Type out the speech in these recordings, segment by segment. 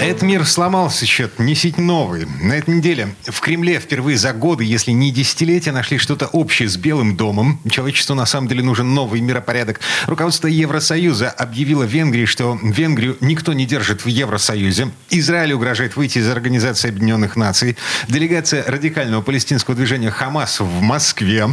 Этот мир сломался, счет несить новый. На этой неделе в Кремле впервые за годы, если не десятилетия, нашли что-то общее с Белым домом. Человечеству на самом деле нужен новый миропорядок. Руководство Евросоюза объявило Венгрии, что Венгрию никто не держит в Евросоюзе. Израиль угрожает выйти из Организации Объединенных Наций. Делегация радикального палестинского движения «Хамас» в Москве.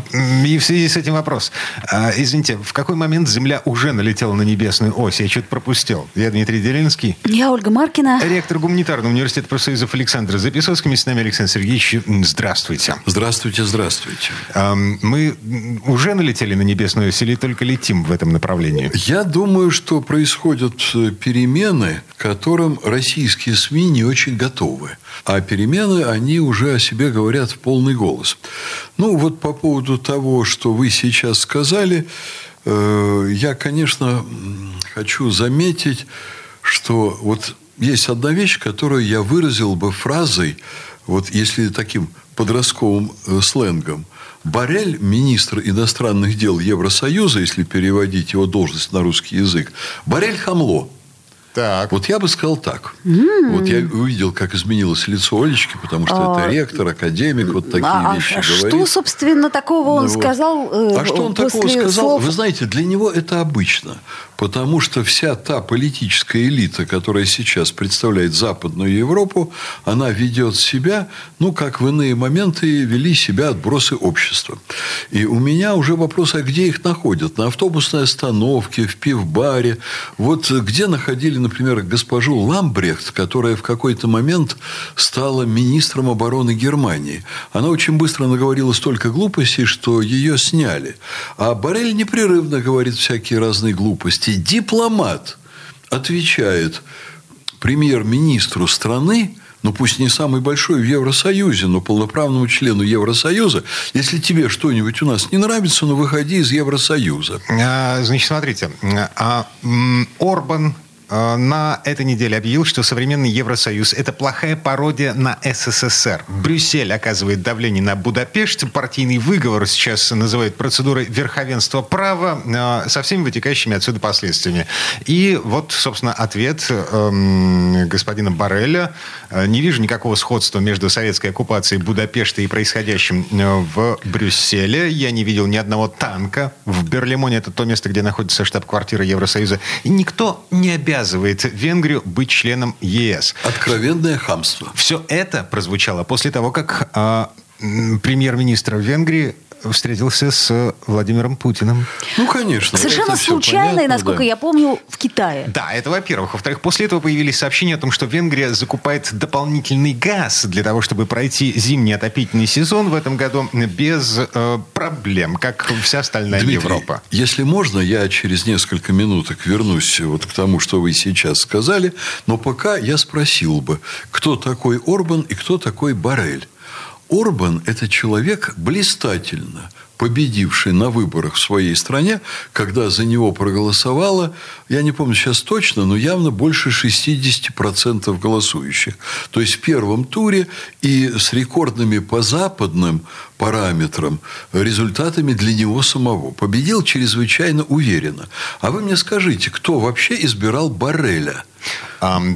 И в связи с этим вопрос. А, извините, в какой момент Земля уже налетела на небесную ось? Я что-то пропустил. Я Дмитрий Делинский. Я Ольга Маркина ректор гуманитарного университета профсоюзов Александр Записовский. С нами Александр Сергеевич. Здравствуйте. Здравствуйте, здравствуйте. Мы уже налетели на небесную или только летим в этом направлении? Я думаю, что происходят э, перемены, к которым российские СМИ не очень готовы. А перемены, они уже о себе говорят в полный голос. Ну, вот по поводу того, что вы сейчас сказали, э, я, конечно, хочу заметить, что вот есть одна вещь, которую я выразил бы фразой, вот если таким подростковым э, сленгом. Барель, министр иностранных дел Евросоюза, если переводить его должность на русский язык, Барель хамло. Так. Вот я бы сказал так. Mm. Вот я увидел, как изменилось лицо Олечки, потому что а, это ректор, академик, вот такие а, вещи а говорит. Что, собственно, такого он ну, сказал? Э, а что он такого сказал? Слов... Вы знаете, для него это обычно. Потому что вся та политическая элита, которая сейчас представляет Западную Европу, она ведет себя, ну, как в иные моменты вели себя отбросы общества. И у меня уже вопрос, а где их находят? На автобусной остановке, в пивбаре. Вот где находили например, госпожу Ламбрехт, которая в какой-то момент стала министром обороны Германии. Она очень быстро наговорила столько глупостей, что ее сняли. А Барель непрерывно говорит всякие разные глупости. Дипломат отвечает премьер-министру страны, ну пусть не самый большой в Евросоюзе, но полноправному члену Евросоюза, если тебе что-нибудь у нас не нравится, ну выходи из Евросоюза. А, значит, смотрите, а Орбан на этой неделе объявил, что современный Евросоюз – это плохая пародия на СССР. Брюссель оказывает давление на Будапешт. Партийный выговор сейчас называют процедурой верховенства права э, со всеми вытекающими отсюда последствиями. И вот, собственно, ответ эм, господина Барреля. Э, не вижу никакого сходства между советской оккупацией Будапешта и происходящим в Брюсселе. Я не видел ни одного танка. В Берлимоне это то место, где находится штаб-квартира Евросоюза. И никто не обязан обязывает Венгрию быть членом ЕС. Откровенное хамство. Все это прозвучало после того, как э, премьер-министр Венгрии встретился с Владимиром Путиным. Ну, конечно. Совершенно случайно, понятно, и, насколько да. я помню, в Китае. Да, это во-первых. Во-вторых, после этого появились сообщения о том, что Венгрия закупает дополнительный газ для того, чтобы пройти зимний отопительный сезон в этом году без э, проблем, как вся остальная Дмитрий, Европа. Если можно, я через несколько минуток вернусь вот к тому, что вы сейчас сказали, но пока я спросил бы, кто такой Орбан и кто такой Барель. Орбан – это человек блистательно победивший на выборах в своей стране, когда за него проголосовало, я не помню сейчас точно, но явно больше 60% голосующих. То есть в первом туре и с рекордными по западным параметрам результатами для него самого. Победил чрезвычайно уверенно. А вы мне скажите, кто вообще избирал Барреля?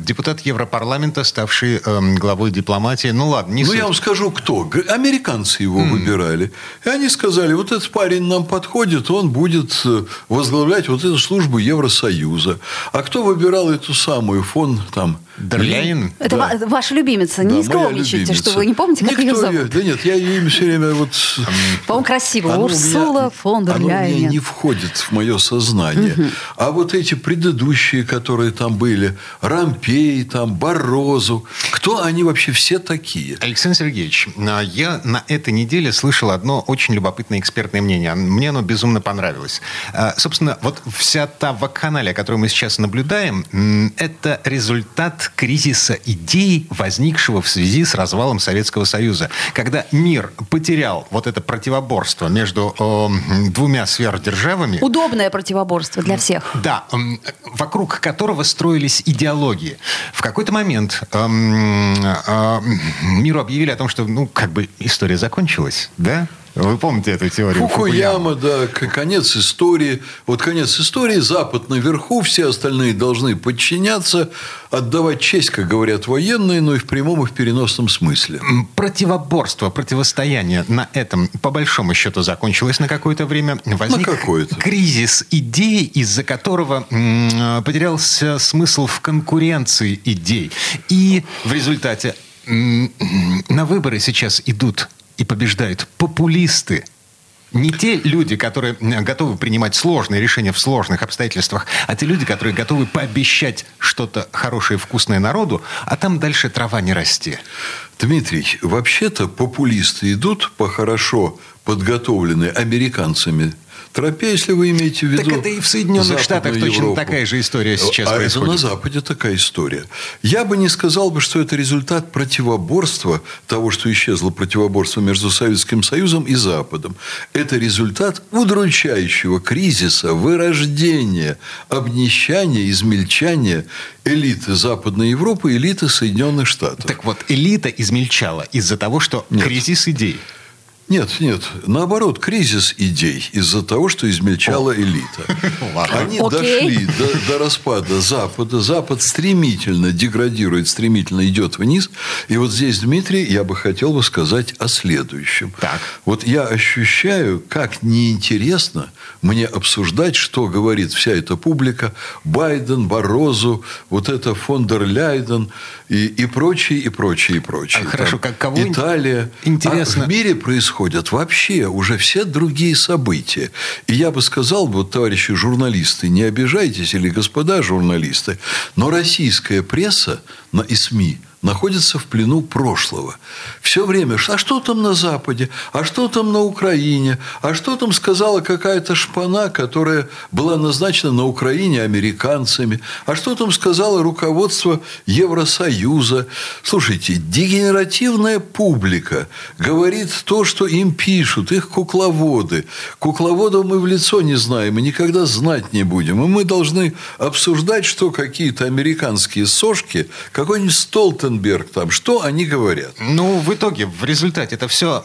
Депутат Европарламента, ставший эм, главой дипломатии. Ну ладно, не Ну, суть. я вам скажу, кто. Американцы его mm. выбирали. И они сказали, вот этот парень нам подходит, он будет э, возглавлять вот эту службу Евросоюза. А кто выбирал эту самую фон там Дерляин? Это да. ваша любимица. Не да, скромничайте, что вы не помните, как Никто ее зовут. Ее, да нет, я ее имя все время вот... По-моему, красиво. Урсула меня, фон дер Оно у меня не входит в мое сознание. Угу. А вот эти предыдущие, которые там были, Рампей, там, Борозу, кто они вообще все такие? Александр Сергеевич, а, я на этой неделе слышал одно очень любопытное экспертное мнение. Мне оно безумно понравилось. А, собственно, вот вся та вакханалия, которую мы сейчас наблюдаем, это результат кризиса идей, возникшего в связи с развалом Советского Союза. Когда мир потерял вот это противоборство между э, двумя сверхдержавами. Удобное противоборство для всех. Да, э, вокруг которого строились идеологии. В какой-то момент э, э, миру объявили о том, что, ну, как бы история закончилась, да? Вы помните эту теорию? Фукуяма, да, конец истории. Вот конец истории, Запад наверху, все остальные должны подчиняться, отдавать честь, как говорят военные, но и в прямом, и в переносном смысле. Противоборство, противостояние на этом, по большому счету, закончилось на какое-то время. Возник на какое-то. кризис идей, из-за которого потерялся смысл в конкуренции идей. И в результате на выборы сейчас идут и побеждают популисты. Не те люди, которые готовы принимать сложные решения в сложных обстоятельствах, а те люди, которые готовы пообещать что-то хорошее и вкусное народу, а там дальше трава не расти. Дмитрий, вообще-то популисты идут по хорошо подготовленной американцами тропе, если вы имеете в виду. Так это и в Соединенных Штатах Европу. точно такая же история сейчас а происходит. это на Западе такая история. Я бы не сказал бы, что это результат противоборства того, что исчезло противоборство между Советским Союзом и Западом. Это результат удручающего кризиса, вырождения, обнищания, измельчания элиты Западной Европы, элиты Соединенных Штатов. Так вот, элита измельчала из-за того, что Нет. кризис идей. Нет, нет. Наоборот, кризис идей из-за того, что измельчала элита. Они дошли до, до распада Запада. Запад стремительно деградирует, стремительно идет вниз. И вот здесь, Дмитрий, я бы хотел бы сказать о следующем. Так. Вот я ощущаю, как неинтересно мне обсуждать, что говорит вся эта публика. Байден, Борозу, вот это фон дер Ляйден и, и прочие, и прочие, и прочие. А, хорошо, как кого Италия. Интересно. А в мире происходит происходят вообще уже все другие события. И я бы сказал, вот, товарищи журналисты, не обижайтесь, или господа журналисты, но российская пресса и СМИ – находится в плену прошлого. Все время, а что там на Западе, а что там на Украине, а что там сказала какая-то шпана, которая была назначена на Украине американцами, а что там сказала руководство Евросоюза. Слушайте, дегенеративная публика говорит то, что им пишут, их кукловоды. Кукловодов мы в лицо не знаем и никогда знать не будем. И мы должны обсуждать, что какие-то американские сошки, какой-нибудь Столтен Ротенберг, там, что они говорят? Ну, в итоге, в результате это все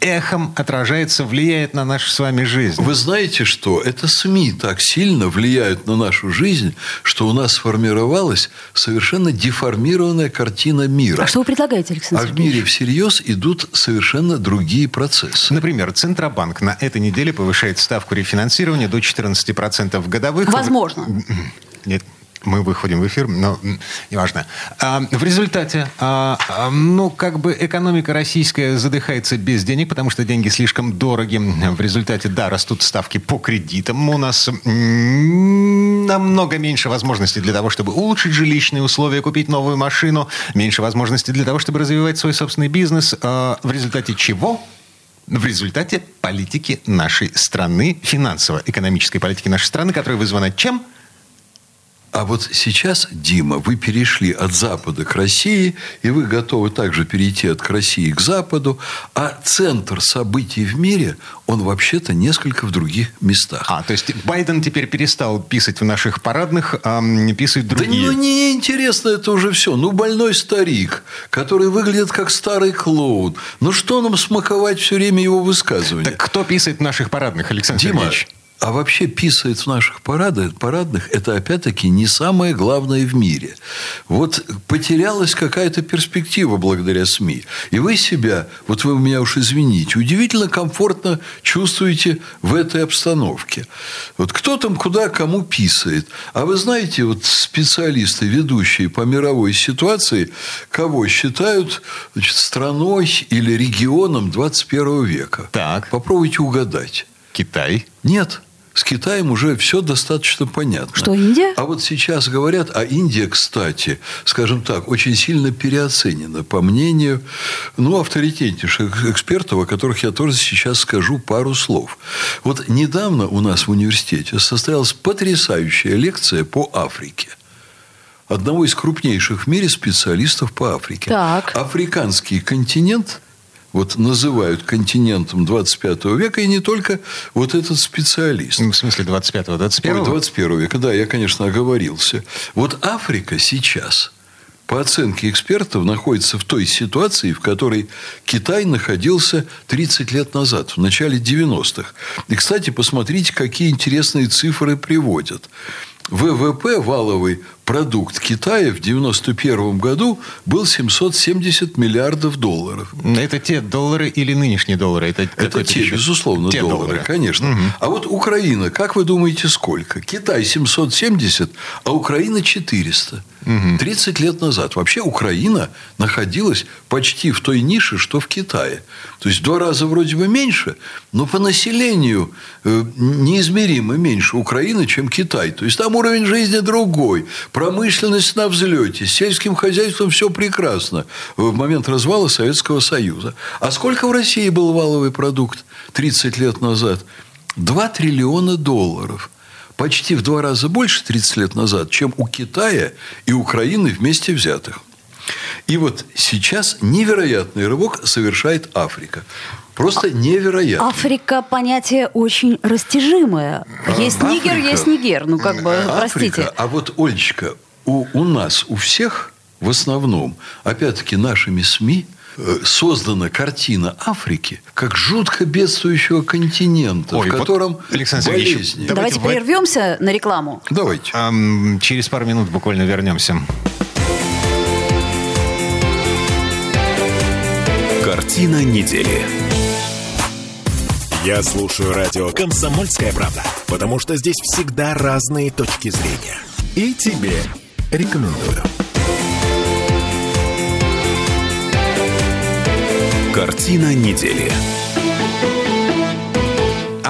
эхом отражается, влияет на нашу с вами жизнь. Вы знаете, что это СМИ так сильно влияют на нашу жизнь, что у нас сформировалась совершенно деформированная картина мира. А что вы предлагаете, Александр А в мире всерьез идут совершенно другие процессы. Например, Центробанк на этой неделе повышает ставку рефинансирования до 14% годовых. Возможно. Нет, мы выходим в эфир, но неважно. А, в результате, а, а, ну, как бы экономика российская задыхается без денег, потому что деньги слишком дороги. В результате, да, растут ставки по кредитам. У нас намного меньше возможностей для того, чтобы улучшить жилищные условия, купить новую машину, меньше возможностей для того, чтобы развивать свой собственный бизнес. А, в результате чего? в результате политики нашей страны, финансово-экономической политики нашей страны, которая вызвана чем? А вот сейчас, Дима, вы перешли от Запада к России, и вы готовы также перейти от России к Западу, а центр событий в мире, он вообще-то несколько в других местах. А, то есть Байден теперь перестал писать в наших парадных, а писать другие. Да ну, не интересно это уже все. Ну, больной старик, который выглядит как старый клоун. Ну, что нам смаковать все время его высказывания? Так кто писает в наших парадных, Александр Дима, Сергеевич? А вообще писает в наших парадах, парадных, это опять-таки не самое главное в мире. Вот потерялась какая-то перспектива благодаря СМИ. И вы себя, вот вы меня уж извините, удивительно комфортно чувствуете в этой обстановке. Вот кто там куда кому писает. А вы знаете, вот специалисты, ведущие по мировой ситуации, кого считают значит, страной или регионом 21 века? Так. Попробуйте угадать. Китай? Нет. С Китаем уже все достаточно понятно. Что, Индия? А вот сейчас говорят, а Индия, кстати, скажем так, очень сильно переоценена, по мнению ну, авторитетнейших экспертов, о которых я тоже сейчас скажу пару слов. Вот недавно у нас в университете состоялась потрясающая лекция по Африке. одного из крупнейших в мире специалистов по Африке. Так. Африканский континент вот называют континентом 25 века, и не только вот этот специалист. В смысле 25-го, 21 21 века, да, я, конечно, оговорился. Вот Африка сейчас по оценке экспертов, находится в той ситуации, в которой Китай находился 30 лет назад, в начале 90-х. И, кстати, посмотрите, какие интересные цифры приводят. ВВП валовый продукт Китая в 1991 году был 770 миллиардов долларов. Это те доллары или нынешние доллары? Это, это те, еще? безусловно, те доллары, доллары, конечно. Угу. А вот Украина, как вы думаете, сколько? Китай 770, а Украина 400. Угу. 30 лет назад. Вообще Украина находилась почти в той нише, что в Китае. То есть, в два раза вроде бы меньше, но по населению э, неизмеримо меньше Украины, чем Китай. То есть, там уровень жизни другой Промышленность на взлете, с сельским хозяйством все прекрасно в момент развала Советского Союза. А сколько в России был валовый продукт 30 лет назад? 2 триллиона долларов. Почти в два раза больше 30 лет назад, чем у Китая и Украины вместе взятых. И вот сейчас невероятный рывок совершает Африка. Просто невероятно. Африка понятие очень растяжимое. Есть Африка, Нигер, есть Нигер. Ну, как бы, Африка, простите. А вот, Олечка, у, у нас, у всех в основном, опять-таки, нашими СМИ э, создана картина Африки как жутко бедствующего континента, Ой, в котором вот, Александр болезни. Давайте, давайте прервемся на рекламу. Давайте. Эм, через пару минут буквально вернемся. Картина недели. Я слушаю радио «Комсомольская правда», потому что здесь всегда разные точки зрения. И тебе рекомендую. Картина недели.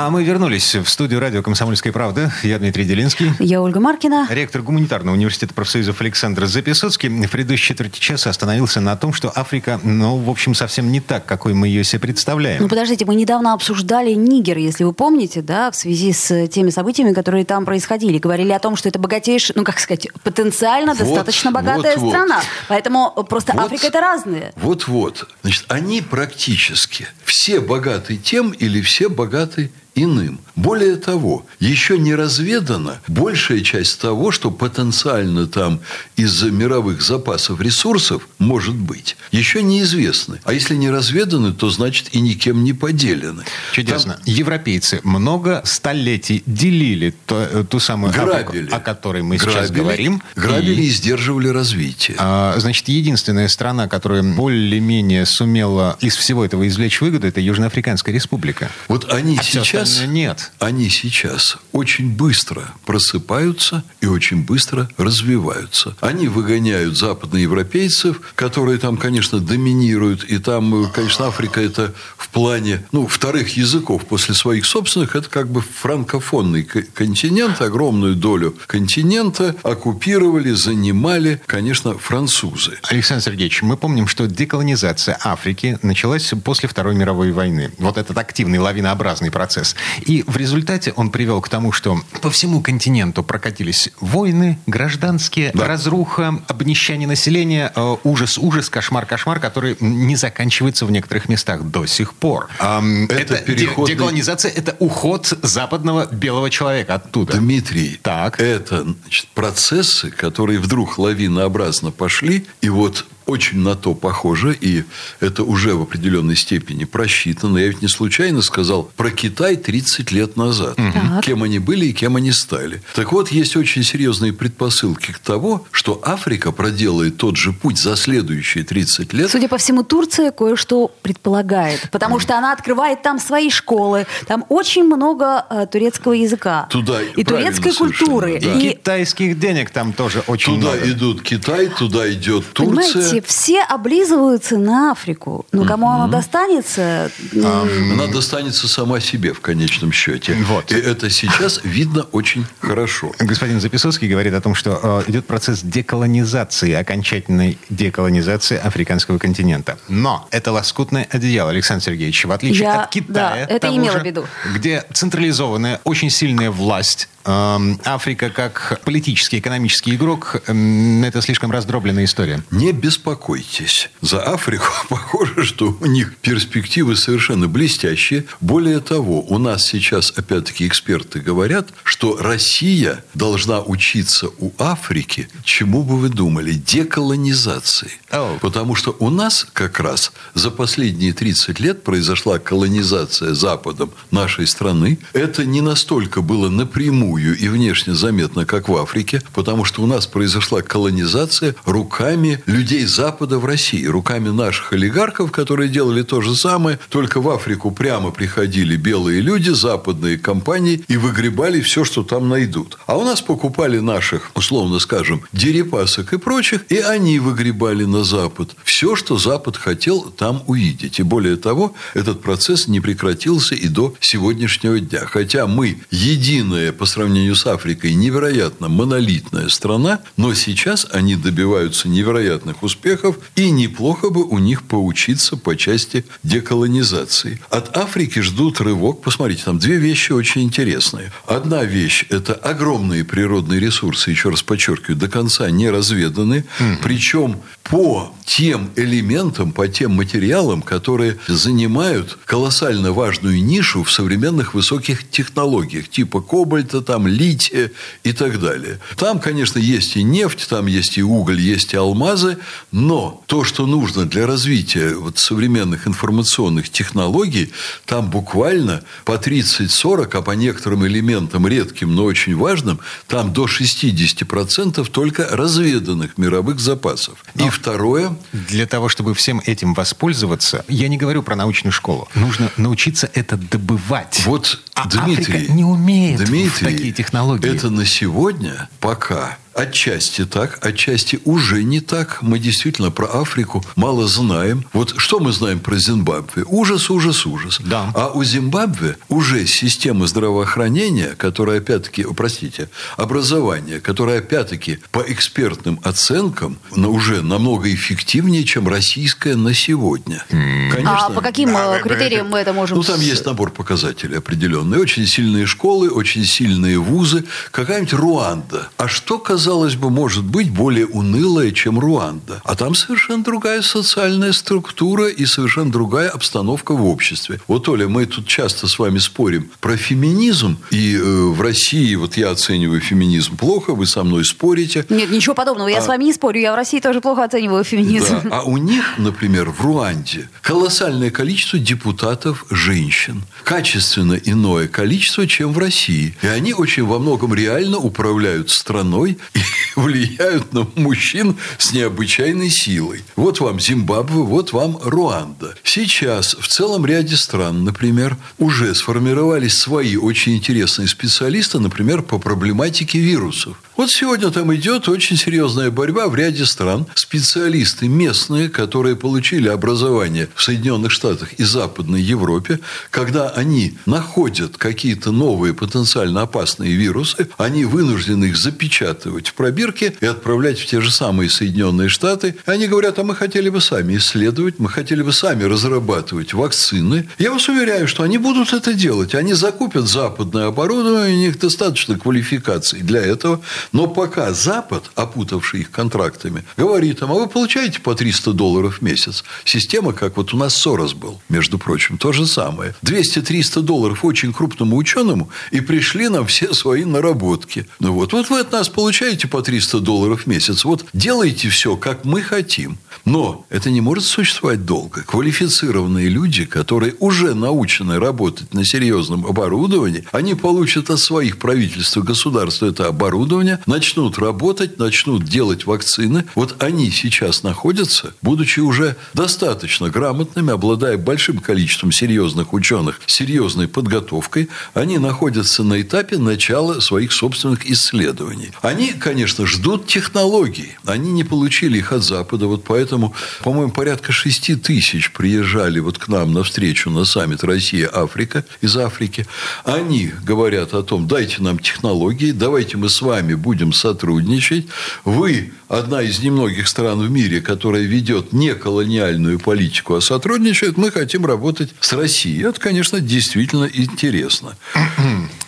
А мы вернулись в студию радио «Комсомольская правда». Я Дмитрий Делинский. Я Ольга Маркина. Ректор гуманитарного университета профсоюзов Александр Записоцкий в предыдущей четверти часа остановился на том, что Африка, ну, в общем, совсем не так, какой мы ее себе представляем. Ну, подождите, мы недавно обсуждали Нигер, если вы помните, да, в связи с теми событиями, которые там происходили. Говорили о том, что это богатейшая, ну, как сказать, потенциально вот, достаточно богатая вот, страна. Вот. Поэтому просто вот, Африка это разные. Вот-вот. Значит, они практически все богаты тем или все богаты иным. Более того, еще не разведана большая часть того, что потенциально там из-за мировых запасов ресурсов может быть, еще неизвестны. А если не разведаны, то значит и никем не поделены. Чудесно. Там... Европейцы много столетий делили ту, э, ту самую грабили, Африку, о которой мы грабили, сейчас говорим. Грабили и, и сдерживали развитие. А, значит, единственная страна, которая более-менее сумела из всего этого извлечь выгоду, это Южноафриканская республика. Вот они а сейчас сейчас, нет. Они сейчас очень быстро просыпаются и очень быстро развиваются. Они выгоняют западноевропейцев, которые там, конечно, доминируют. И там, конечно, Африка это в плане, ну, вторых языков после своих собственных, это как бы франкофонный континент, огромную долю континента оккупировали, занимали, конечно, французы. Александр Сергеевич, мы помним, что деколонизация Африки началась после Второй мировой войны. Вот этот активный лавинообразный процесс. И в результате он привел к тому, что по всему континенту прокатились войны, гражданские, да. разруха, обнищание населения, э, ужас, ужас, кошмар, кошмар, который не заканчивается в некоторых местах до сих пор. Это, это переходный... деколонизация, это уход западного белого человека оттуда. Дмитрий, так. это значит, процессы, которые вдруг лавинообразно пошли, и вот очень на то похоже, и это уже в определенной степени просчитано. Я ведь не случайно сказал про Китай 30 лет назад. Угу. Кем они были и кем они стали. Так вот, есть очень серьезные предпосылки к тому, что Африка проделает тот же путь за следующие 30 лет. Судя по всему, Турция кое-что предполагает, потому что она открывает там свои школы, там очень много э, турецкого языка. Туда, и турецкой культуры. Да. И, и китайских денег там тоже очень туда много. Туда идут Китай, туда идет Турция. Понимаете, Слушайте, все облизываются на Африку. Но кому она достанется? Она достанется сама себе в конечном счете. Вот. И это сейчас видно очень хорошо. Господин Записовский говорит о том, что э, идет процесс деколонизации, окончательной деколонизации африканского континента. Но это лоскутное одеяло, Александр Сергеевич, в отличие Я, от Китая, да, это имела в виду. где централизованная, очень сильная власть Африка как политический, экономический игрок эм, – это слишком раздробленная история? Не беспокойтесь. За Африку похоже, что у них перспективы совершенно блестящие. Более того, у нас сейчас, опять-таки, эксперты говорят, что Россия должна учиться у Африки, чему бы вы думали, деколонизации. Oh. Потому что у нас как раз за последние 30 лет произошла колонизация Западом нашей страны. Это не настолько было напрямую и внешне заметно, как в Африке, потому что у нас произошла колонизация руками людей Запада в России, руками наших олигархов, которые делали то же самое, только в Африку прямо приходили белые люди, западные компании и выгребали все, что там найдут. А у нас покупали наших, условно скажем, дерипасок и прочих, и они выгребали на Запад. Все, что Запад хотел там увидеть. И более того, этот процесс не прекратился и до сегодняшнего дня. Хотя мы единая по сравнению с Африкой невероятно монолитная страна, но сейчас они добиваются невероятных успехов, и неплохо бы у них поучиться по части деколонизации. От Африки ждут рывок. Посмотрите, там две вещи очень интересные. Одна вещь – это огромные природные ресурсы, еще раз подчеркиваю, до конца не разведаны. Mm. Причем по тем элементам, по тем материалам, которые занимают колоссально важную нишу в современных высоких технологиях, типа кобальта, там, лития и так далее. Там, конечно, есть и нефть, там есть и уголь, есть и алмазы, но то, что нужно для развития вот современных информационных технологий, там буквально по 30-40, а по некоторым элементам редким, но очень важным, там до 60% только разведанных мировых запасов. Но... И второе... Для того, чтобы всем этим воспользоваться, я не говорю про научную школу, нужно научиться это добывать. Вот, а Дмитрий... Африка не умеет Дмитрий, технологии. Это на сегодня пока Отчасти так, отчасти уже не так. Мы действительно про Африку мало знаем. Вот что мы знаем про Зимбабве? Ужас, ужас, ужас. Да. А у Зимбабве уже система здравоохранения, которая, опять-таки, простите, образование, которое, опять-таки, по экспертным оценкам, но уже намного эффективнее, чем российское на сегодня. Конечно. А по каким да, критериям мы это можем... Ну, там есть набор показателей определенный. Очень сильные школы, очень сильные вузы. Какая-нибудь Руанда. А что казалось казалось бы, может быть более унылая, чем Руанда. А там совершенно другая социальная структура и совершенно другая обстановка в обществе. Вот, Оля, мы тут часто с вами спорим про феминизм. И э, в России, вот я оцениваю феминизм плохо, вы со мной спорите. Нет, ничего подобного. Я а... с вами не спорю. Я в России тоже плохо оцениваю феминизм. Да. А у них, например, в Руанде колоссальное количество депутатов женщин. Качественно иное количество, чем в России. И они очень во многом реально управляют страной влияют на мужчин с необычайной силой. Вот вам Зимбабве, вот вам Руанда. Сейчас в целом ряде стран, например, уже сформировались свои очень интересные специалисты, например, по проблематике вирусов. Вот сегодня там идет очень серьезная борьба в ряде стран. Специалисты местные, которые получили образование в Соединенных Штатах и Западной Европе, когда они находят какие-то новые потенциально опасные вирусы, они вынуждены их запечатывать в пробирке и отправлять в те же самые Соединенные Штаты. Они говорят, а мы хотели бы сами исследовать, мы хотели бы сами разрабатывать вакцины. Я вас уверяю, что они будут это делать. Они закупят западное оборудование, у них достаточно квалификаций для этого. Но пока Запад, опутавший их контрактами, говорит им, а вы получаете по 300 долларов в месяц. Система, как вот у нас Сорос был, между прочим, то же самое. 200-300 долларов очень крупному ученому, и пришли нам все свои наработки. Ну вот, вот вы от нас получаете по 300 долларов в месяц. Вот делайте все, как мы хотим. Но это не может существовать долго. Квалифицированные люди, которые уже научены работать на серьезном оборудовании, они получат от своих правительств и государства это оборудование, начнут работать, начнут делать вакцины. Вот они сейчас находятся, будучи уже достаточно грамотными, обладая большим количеством серьезных ученых, серьезной подготовкой, они находятся на этапе начала своих собственных исследований. Они, конечно, ждут технологий. Они не получили их от Запада, вот поэтому, по-моему, порядка 6 тысяч приезжали вот к нам на встречу на саммит Россия-Африка из Африки. Они говорят о том, дайте нам технологии, давайте мы с вами будем сотрудничать. Вы одна из немногих стран в мире, которая ведет не колониальную политику, а сотрудничает. Мы хотим работать с Россией. Это, конечно, действительно интересно.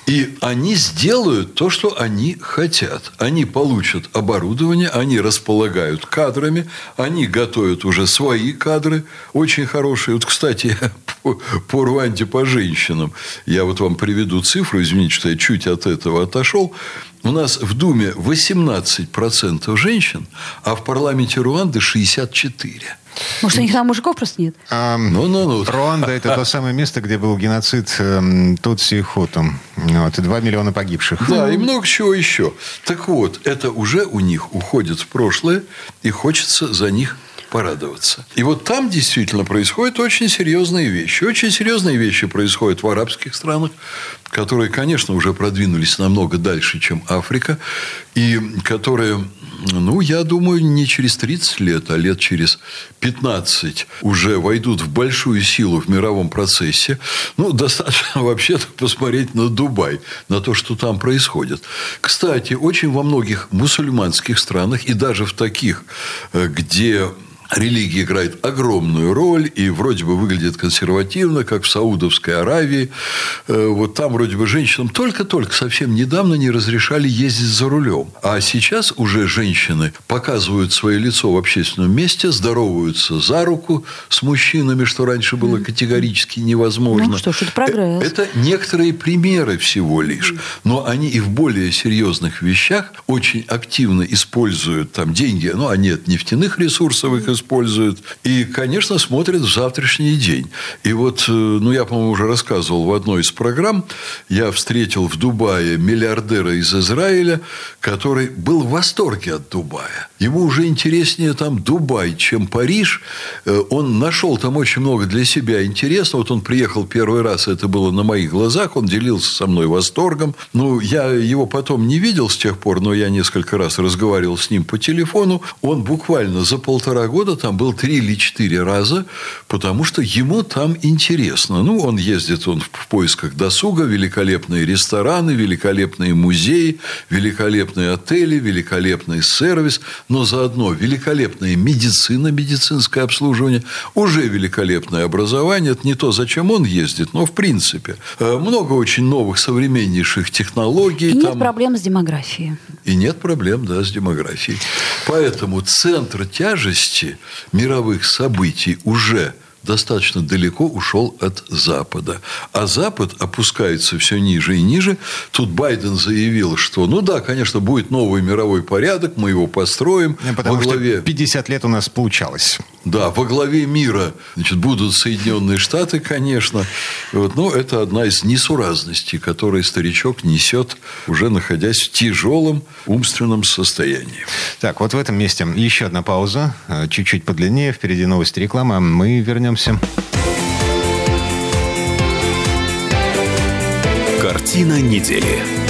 И они сделают то, что они хотят. Они получат оборудование, они располагают кадрами, они готовят уже свои кадры, очень хорошие. Вот, кстати, по, по Руанде по женщинам, я вот вам приведу цифру, извините, что я чуть от этого отошел. У нас в Думе 18% женщин, а в парламенте Руанды 64%. Может, у них там мужиков просто нет? ну, ну, ну. Руанда – это то самое место, где был геноцид э, Тутси и Хуту. Вот, и 2 миллиона погибших. Да, и много чего еще. Так вот, это уже у них уходит в прошлое, и хочется за них порадоваться. И вот там действительно происходят очень серьезные вещи. Очень серьезные вещи происходят в арабских странах, которые, конечно, уже продвинулись намного дальше, чем Африка, и которые ну, я думаю, не через 30 лет, а лет через 15 уже войдут в большую силу в мировом процессе. Ну, достаточно вообще-то посмотреть на Дубай, на то, что там происходит. Кстати, очень во многих мусульманских странах и даже в таких, э, где религия играет огромную роль и вроде бы выглядит консервативно, как в Саудовской Аравии. Э, вот там вроде бы женщинам только-только совсем недавно не разрешали ездить за рулем. А сейчас уже женщины показывают свое лицо в общественном месте, здороваются за руку с мужчинами, что раньше было категорически невозможно. Ну что ж, это прогресс. Э, это некоторые примеры всего лишь. Но они и в более серьезных вещах очень активно используют там деньги. Ну, они от нефтяных ресурсов их используют. И, конечно, смотрят в завтрашний день. И вот, э, ну, я, по-моему, уже рассказывал в одной из программ, я встретил в Дубае миллиардера из Израиля, который был в восторге от Дубая. Ему уже интереснее там Дубай, чем Париж. Э, он нашел там очень много для себя интересного. Вот он приехал первый раз, это было на моих глазах, он делился со мной восторгом. Ну, я его потом не видел с тех пор, но я несколько раз разговаривал с ним по телефону. Он буквально за полтора года года там был три или четыре раза, потому что ему там интересно. Ну, он ездит он в поисках досуга, великолепные рестораны, великолепные музеи, великолепные отели, великолепный сервис, но заодно великолепная медицина, медицинское обслуживание, уже великолепное образование. Это не то, зачем он ездит, но в принципе. Э, много очень новых современнейших технологий. И нет там... проблем с демографией. И нет проблем, да, с демографией. Поэтому центр тяжести мировых событий уже достаточно далеко ушел от Запада. А Запад опускается все ниже и ниже. Тут Байден заявил, что, ну да, конечно, будет новый мировой порядок, мы его построим. Потому во главе... что 50 лет у нас получалось. Да, во главе мира значит, будут Соединенные Штаты, конечно. Вот, но это одна из несуразностей, которые старичок несет, уже находясь в тяжелом умственном состоянии. Так, вот в этом месте еще одна пауза, э, чуть-чуть подлиннее. Впереди новости реклама. Мы вернемся. Картина недели.